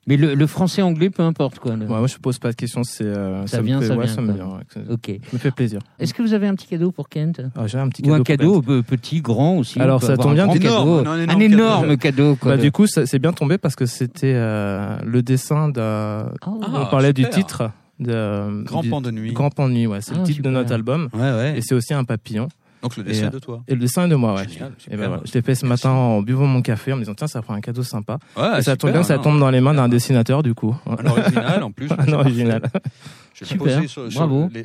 Mais le, le français-anglais, peu importe quoi. le- Ouais, moi, je pose pas de questions. C'est euh, Ça me vient, fait, ça ouais, vient, ça me vient. ouais, Ok. ça me fait plaisir. Est-ce que vous avez un petit cadeau pour Kent? Ah, J'ai un petit Ou cadeau. un pour cadeau petit, grand aussi. Alors, ça tombe bien, un énorme, cadeau. un Un énorme énorme cadeau. quoi. Bah, du coup, ça- c'est bien tombé parce que c'était euh, le dessin d'un. Oh. Ah, on parlait du titre. De, Grand du- pan de nuit. Grand pan de nuit, ouais. C'est Ah, le titre super. de notre album. Ouais, ouais. Et c'est aussi un papillon. Donc le dessin euh, de toi. Et le dessin est de moi, ouais. Génial, Et ben voilà, je l'ai fait ce matin en buvant mon café en me disant tiens ça fera un cadeau sympa. Ouais, et ça tombe super, bien, ça non. tombe dans les mains d'un dessinateur du coup. Un original en plus. (laughs) Un original. (laughs) Je vais poser sur,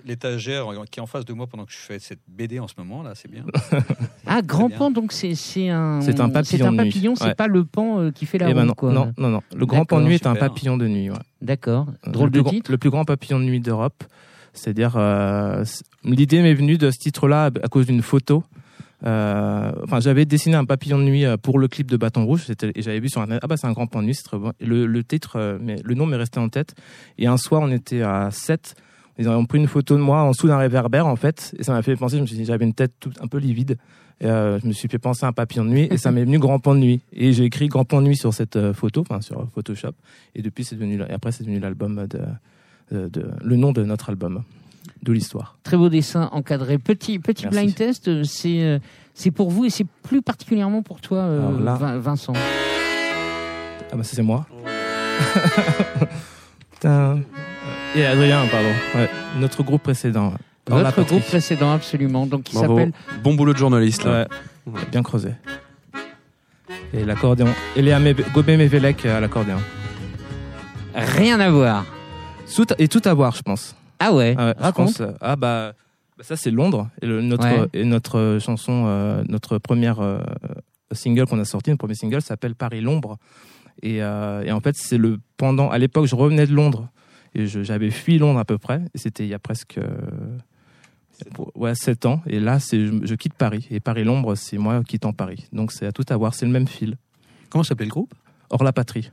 l'étagère qui est en face de moi pendant que je fais cette BD en ce moment là, c'est bien. (laughs) Ah, grand bien. pan, donc c'est c'est un. C'est un papillon C'est papillon, c'est Ouais. pas le pan euh, qui fait la Et ben ronde, non, quoi. non, non, non. Le grand pan de nuit est un papillon de nuit. Ouais. D'accord. le Drôle de grand- titre. Le plus grand papillon de nuit d'Europe. C'est-à-dire, euh, l'idée m'est venue de ce titre-là à cause d'une photo. Euh, j'avais dessiné un papillon de nuit euh, pour le clip de Bâton Rouge, et j'avais vu sur internet, ah bah c'est un grand pan de nuit, c'est très bon. Le, titre, euh, mais le nom m'est resté en tête. Et un soir, on était à 7 ils ont pris une photo de moi en dessous d'un réverbère en fait, et ça m'a fait penser. Je me suis dit, j'avais une tête toute un peu livide. Je me suis fait penser à un papillon de nuit, et ça m'est venu Grand Pan de nuit. Et j'ai écrit Grand Pan de nuit sur cette photo, enfin sur Photoshop. Et depuis, c'est devenu, après, c'est devenu l'album de, de- le nom de notre album, d'où l'histoire. Très beau dessin encadré. Petit, petit Merci. blind test, euh, c'est euh, c'est pour vous et c'est plus particulièrement pour toi, euh, là- Vincent. Ah bah ça c'est moi. (laughs) Putain. Et Adrien, pardon. Ouais, notre groupe précédent. Patrie. groupe précédent, absolument. Donc, qui s'appelle. Bon boulot de journaliste. Là. Ouais, bien creusé. Et l'accordéon. Et Léa Mebe- Gobet-Mévélec à l'accordéon. Rien à voir. Tout- Et tout à voir, je pense. Ah ouais, Ah ouais, raconte. pense, ah bah, bah ça c'est Londres. Et le- notre, Ouais. et notre euh, chanson, euh, notre première euh, single qu'on a sorti, notre premier single s'appelle Paris l'ombre. Et, euh, et en fait c'est le pendant. À l'époque je revenais de Londres et j'avais fui Londres à peu près. Et c'était il y a presque euh, ouais sept ans. Et là c'est je, je quitte Paris et Paris l'ombre c'est moi quittant Paris. Donc c'est à tout à voir. C'est le même fil. Comment s'appelait le groupe? Hors la patrie.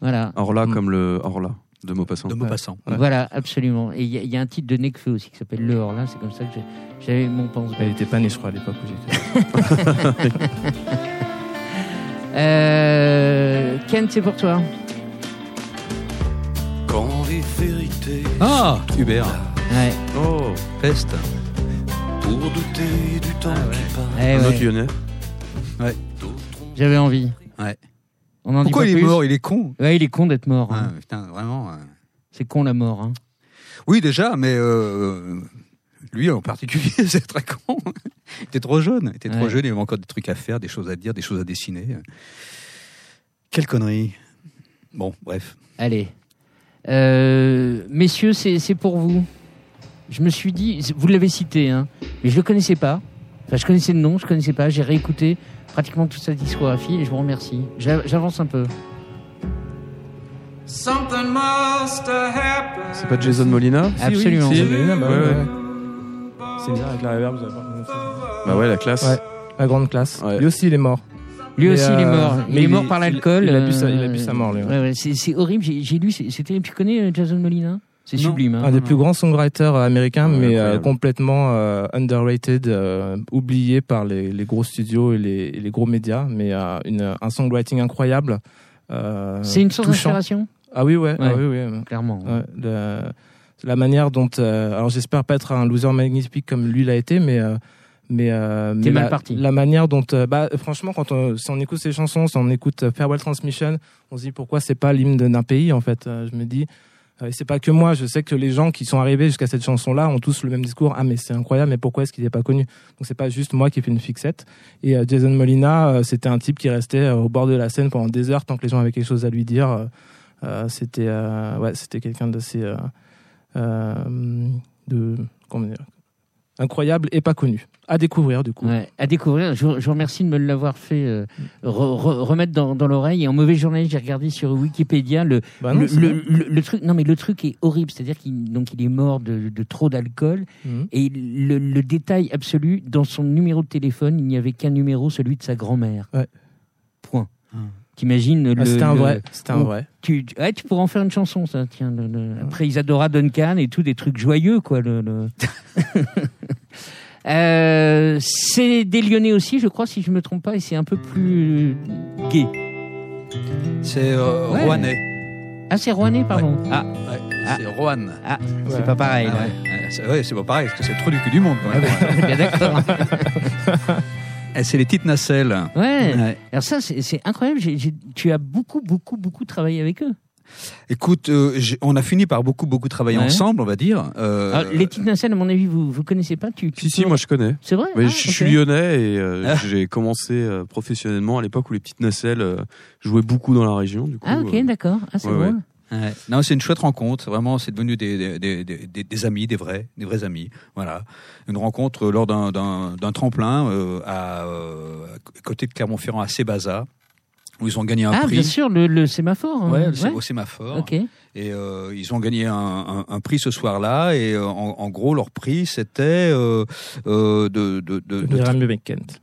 Voilà. Orla Mm. comme le Orla de Maupassant. De Maupassant. Ouais. Voilà, absolument. Et il y, y a un titre de Necfeu aussi qui s'appelle Le Horla. C'est comme ça que j'avais mon pense Elle était pas née je crois à l'époque où j'étais. (laughs) Euh, Ken, c'est pour toi. Quand les vérités Ah, Hubert, Ouais. Oh, Peste. pour douter du temps Ah ouais. qui passe. Eh un ouais, autre lyonnais. J'avais envie. Ouais. On en Pourquoi il est plus mort Il est con? Ouais, il est con d'être mort. hein. Putain, vraiment. euh. C'est con la mort. hein. Oui, déjà, mais euh, lui en particulier, (laughs) c'est très con. il était trop jeune. Il était trop Ouais. jeune. Il avait encore des trucs à faire, des choses à dire, des choses à dessiner. Quelle connerie. Bon, bref. Allez. Euh, messieurs, c'est c'est pour vous. Je me suis dit, vous l'avez cité, hein, mais je le connaissais pas. Enfin, je connaissais le nom, je connaissais pas. J'ai réécouté pratiquement toute sa discographie et je vous remercie. J'a- J'avance un peu. C'est pas Jason Molina Absolument. Si, oui, bah, Ouais, ouais, ouais. ouais. C'est bizarre avec la reverb, vous avez pas- Bah ouais, la classe. Ouais. La grande classe. Ouais. Lui aussi, il est mort. Lui Mais, aussi, il est euh, mort. Il mais est mort par l'alcool. Il, a bu sa, euh, il a bu sa mort, lui. ouais. Ouais, ouais, c'est c'est horrible. J'ai lu, c'est c'est terrible. Tu connais euh, Jason Molina? C'est sublime. hein. Un des plus grands songwriters euh, américains, Ouais, mais euh, complètement euh, underrated, euh, oublié par les, les gros studios et les, et les gros médias, mais euh, une, un songwriting incroyable. euh, C'est une source d'inspiration, Ah oui, ouais, ah oui, oui. clairement. Ouais, le- la manière dont, euh, alors j'espère pas être un loser magnifique comme lui l'a été, mais euh, mais, euh, mais mal la, parti. la manière dont, euh, bah franchement, quand on, si on écoute ces chansons, si on écoute Farewell Transmission, on se dit pourquoi c'est pas l'hymne d'un pays en fait. Euh, je me dis, euh, et c'est pas que moi, je sais que les gens qui sont arrivés jusqu'à cette chanson-là ont tous le même discours. Ah mais c'est incroyable, mais pourquoi est-ce qu'il n'est pas connu? Donc c'est pas juste moi qui fais une fixette. Et euh, Jason Molina, euh, c'était un type qui restait euh, au bord de la scène pendant des heures tant que les gens avaient quelque chose à lui dire. Euh, euh, c'était euh, ouais, c'était quelqu'un d'assez euh, euh, de comment dire incroyable et pas connu à découvrir du coup. Ouais, à découvrir. Je, vous- je vous remercie de me l'avoir fait euh, re- re- remettre dans, dans l'oreille. Et en mauvais journaliste, j'ai regardé sur Wikipédia le, Bah non, le, le, vrai. le- le truc. Non, mais le truc est horrible. C'est-à-dire qu'il donc il est mort de, de trop d'alcool. Mhm. Et le, le détail absolu, dans son numéro de téléphone, il n'y avait qu'un numéro, celui de sa grand-mère. Ouais. Point. Hum. T'imagines le. Ah, c'était un le- vrai, c'était un Oh. vrai. Tu, ouais, tu pourrais en faire une chanson, ça. Tiens, le- le- après Isadora Duncan et tout, des trucs joyeux, quoi. Le, le- (laughs) Euh, c'est des Lyonnais aussi, je crois, si je me trompe pas, et c'est un peu plus gay. C'est euh, Ouais. Rouennais. Ah, c'est Rouennais, pardon. Ah, Ouais, Ah. C'est Roanne. ah c'est Ouais. pas pareil. Ah là. ouais, ouais, c'est ouais, c'est pas pareil, parce que c'est le trou du cul du monde. quand même. Est (laughs) bien d'accord. (laughs) Et c'est les petites nacelles. Ouais. Ouais. Alors ça, c'est c'est incroyable. J'ai- j'ai- tu as beaucoup, beaucoup, beaucoup travaillé avec eux. Écoute, euh, on a fini par beaucoup, beaucoup travailler Ouais. ensemble, on va dire. Euh, Alors, les petites nacelles, à mon avis, vous vous connaissez pas tu, tu Si, si, moi je connais. C'est vrai Mais Ah, je, suis lyonnais et euh, Ah. j'ai commencé euh, professionnellement à l'époque où les petites nacelles euh, jouaient beaucoup dans la région. Du coup, Ah, ok, euh, d'accord. Ah, c'est ouais, drôle. Ouais. Non, c'est une chouette rencontre. Vraiment, c'est devenu des, des, des, des, amis, des vrais, des vrais amis. Voilà, une rencontre lors d'un d'un d'un tremplin euh, à, euh, à côté de Clermont-Ferrand, à Sébaza, où ils ont gagné un Ah, prix. bien sûr, le, le sémaphore. hein. Ouais, c'est au sémaphore. Ok. Et euh, ils ont gagné un, un, un prix ce soir-là. Et euh, en, en gros, leur prix, c'était euh, euh, de, de, de, de- Kent.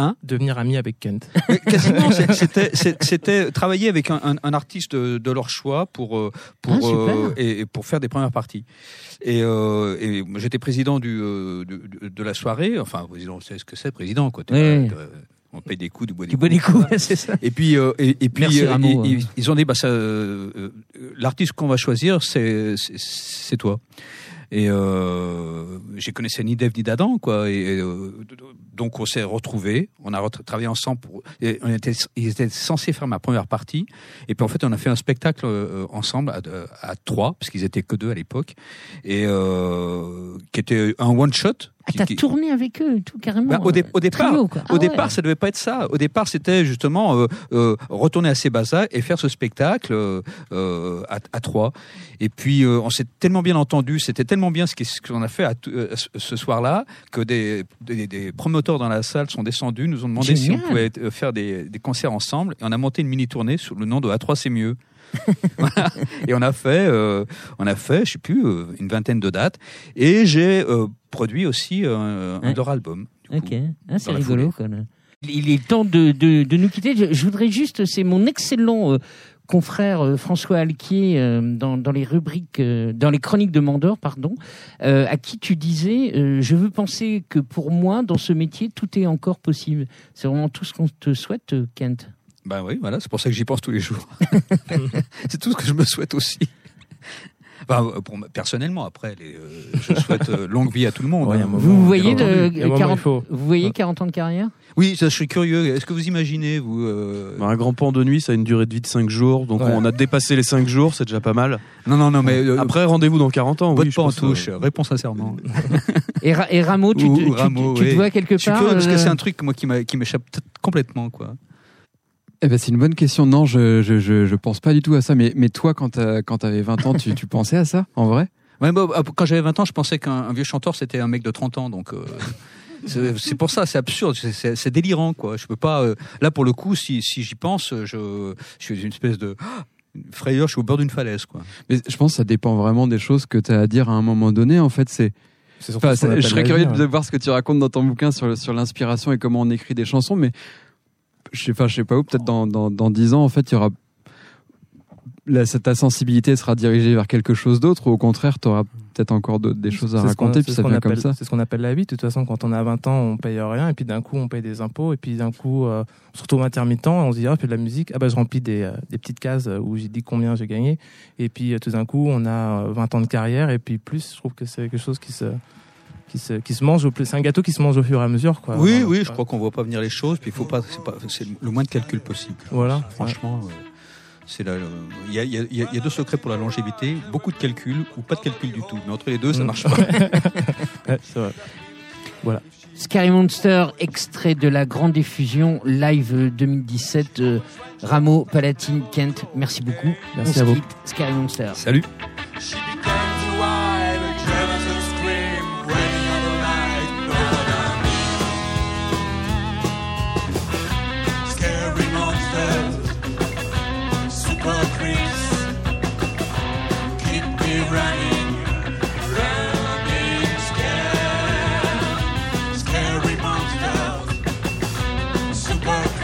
Hein Devenir ami avec Kent. (laughs) Quasiment, c'était travailler avec un, un, un artiste de, de leur choix pour euh, pour Ah, euh, et, et pour faire des premières parties. Et, euh, et j'étais président du de, la soirée. Enfin, président, c'est ce que c'est, président quoi. Pas- on paye des coups, du bois des des coups, (laughs) c'est ça. Et puis, euh, et, et puis, Merci, euh, Rameau, ils, hein. ont dit, bah, ça, l'artiste qu'on va choisir, c'est toi. Et euh, j'ai connaissé ni Dave ni d'Adam, quoi. Et euh, donc on s'est retrouvés, on a travaillé ensemble. Pour, et on était, ils étaient censés faire ma première partie. Et puis en fait, on a fait un spectacle euh, ensemble à, à trois, parce qu'ils étaient que deux à l'époque, et euh, qui était un one shot. Ah, t'as qui- tourné avec eux, tout, carrément. Bah, au, dé- euh, au départ, trio, au Ah ouais. départ, ça devait pas être ça. Au départ, c'était justement euh, euh, retourner à Sébaza et faire ce spectacle euh, à, à trois. Et puis, on s'est tellement bien entendu, c'était tellement bien ce qu'on a fait à ce- soir-là que des, des, des promoteurs dans la salle sont descendus, nous ont demandé si on pouvait faire des, des concerts ensemble. Et on a monté une mini tournée sous le nom de A3 c'est mieux. (laughs) Voilà. Et on a fait, euh, on a fait, je sais plus, euh, une vingtaine de dates. Et j'ai euh, produit aussi euh, un Ouais. de leurs albums. du Ok, ah, c'est rigolo. Il est temps de, de, de nous quitter. Je, je voudrais juste, c'est mon excellent euh, confrère euh, François Alquier euh, dans, dans les rubriques, dans les chroniques de Mandor, pardon, à qui tu disais, je veux penser que pour moi, dans ce métier, tout est encore possible. C'est vraiment tout ce qu'on te souhaite, Kent. Ben oui, voilà, c'est pour ça que j'y pense tous les jours. (laughs) (laughs) c'est tout ce que je me souhaite aussi. Enfin, euh, pour, personnellement, après, les, euh, je souhaite euh, longue vie à tout le monde. Ouais, hein. moment- Vous voyez, bien entendu. de, Il y a un moment, il 40, faut. vous voyez 40 ans de carrière? Oui, ça, je suis curieux. Est-ce que vous imaginez, vous euh, bah, un grand pan de nuit, ça a une durée de vie de 5 jours. Donc Ouais. on a dépassé les 5 jours, c'est déjà pas mal. Non, non, non, mais euh, Après, rendez-vous dans 40 ans. vote oui, je pas en touche. euh, Réponds sincèrement. (laughs) et, Ra- et Rameau, tu, te- ou tu- Rameau, tu te oui. vois quelque Je suis part curieux parce que c'est un truc moi qui m'échappe complètement, quoi. Eh ben, c'est une bonne question. Non, je, je, je, je pense pas du tout à ça. Mais, mais toi, quand t'as- quand t'avais 20 ans, tu, tu pensais à ça, en vrai? Ouais, bah, quand j'avais 20 ans, je pensais qu'un un vieux chanteur c'était un mec de 30 ans, donc. euh, (laughs) C'est pour ça, c'est absurde, c'est- délirant, quoi. Je peux pas. euh, là, pour le coup, si, si j'y pense, je, je suis une espèce de (gasps) une frayeur. Je suis au bord d'une falaise, quoi. Mais je pense que ça dépend vraiment des choses que tu as à dire à un moment donné. En fait, c'est. Enfin, je serais curieux de voir ce que tu racontes dans ton bouquin sur, sur l'inspiration et comment on écrit des chansons, mais je sais, je sais pas où, peut-être dans, dans, dans 10 ans, en fait, il y aura. Cette- ta sensibilité sera dirigée vers quelque chose d'autre, ou au contraire, tu auras peut-être encore des choses à raconter, c'est puis ce ça comme appelle- ça. C'est ce qu'on appelle la vie. De toute façon, quand on a 20 ans, on paye rien, et puis d'un coup, on paye des impôts, et puis d'un coup, euh, on se retrouve intermittent, on se dit, ah, je fais de la musique, ah bah, je remplis des, euh, des petites cases où j'ai dit combien j'ai gagné, et puis euh, tout d'un coup, on a euh, 20 ans de carrière, et puis plus, je trouve que c'est quelque chose qui se, qui se, qui se mange au plus. C'est un gâteau qui se mange au fur et à mesure, quoi. Oui, oui, je crois qu'on voit pas venir les choses. Puis il faut pas, c'est pas, c'est le moins de calcul possible. Voilà. Franchement, euh, c'est la- le- il y a, il y a- y a- il y a deux secrets pour la longévité beaucoup de calcul ou pas de calcul du tout. Mais entre les deux, ça Mm. marche pas. (laughs) Ouais, c'est vrai. Scary Monster, extrait de la grande diffusion live 2017 de Rameau, Palatine, Kent. Merci beaucoup. Merci On à vous. Scary Monster. Salut. Super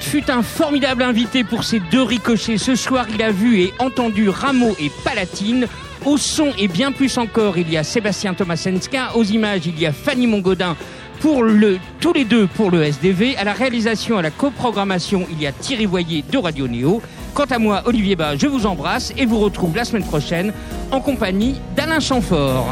Fut un formidable invité pour ces deux ricochets. Ce soir, il a vu et entendu Rameau et Palatine. Au son et bien plus encore, il y a Sébastien Tomasenska. Aux images, il y a Fanny Mongodin pour le, tous les deux pour le SDV. À la réalisation, à la coprogrammation, il y a Thierry Voyer de Radio Néo. Quant à moi, Olivier Bas, je vous embrasse et vous retrouve la semaine prochaine en compagnie d'Alain Chamfort.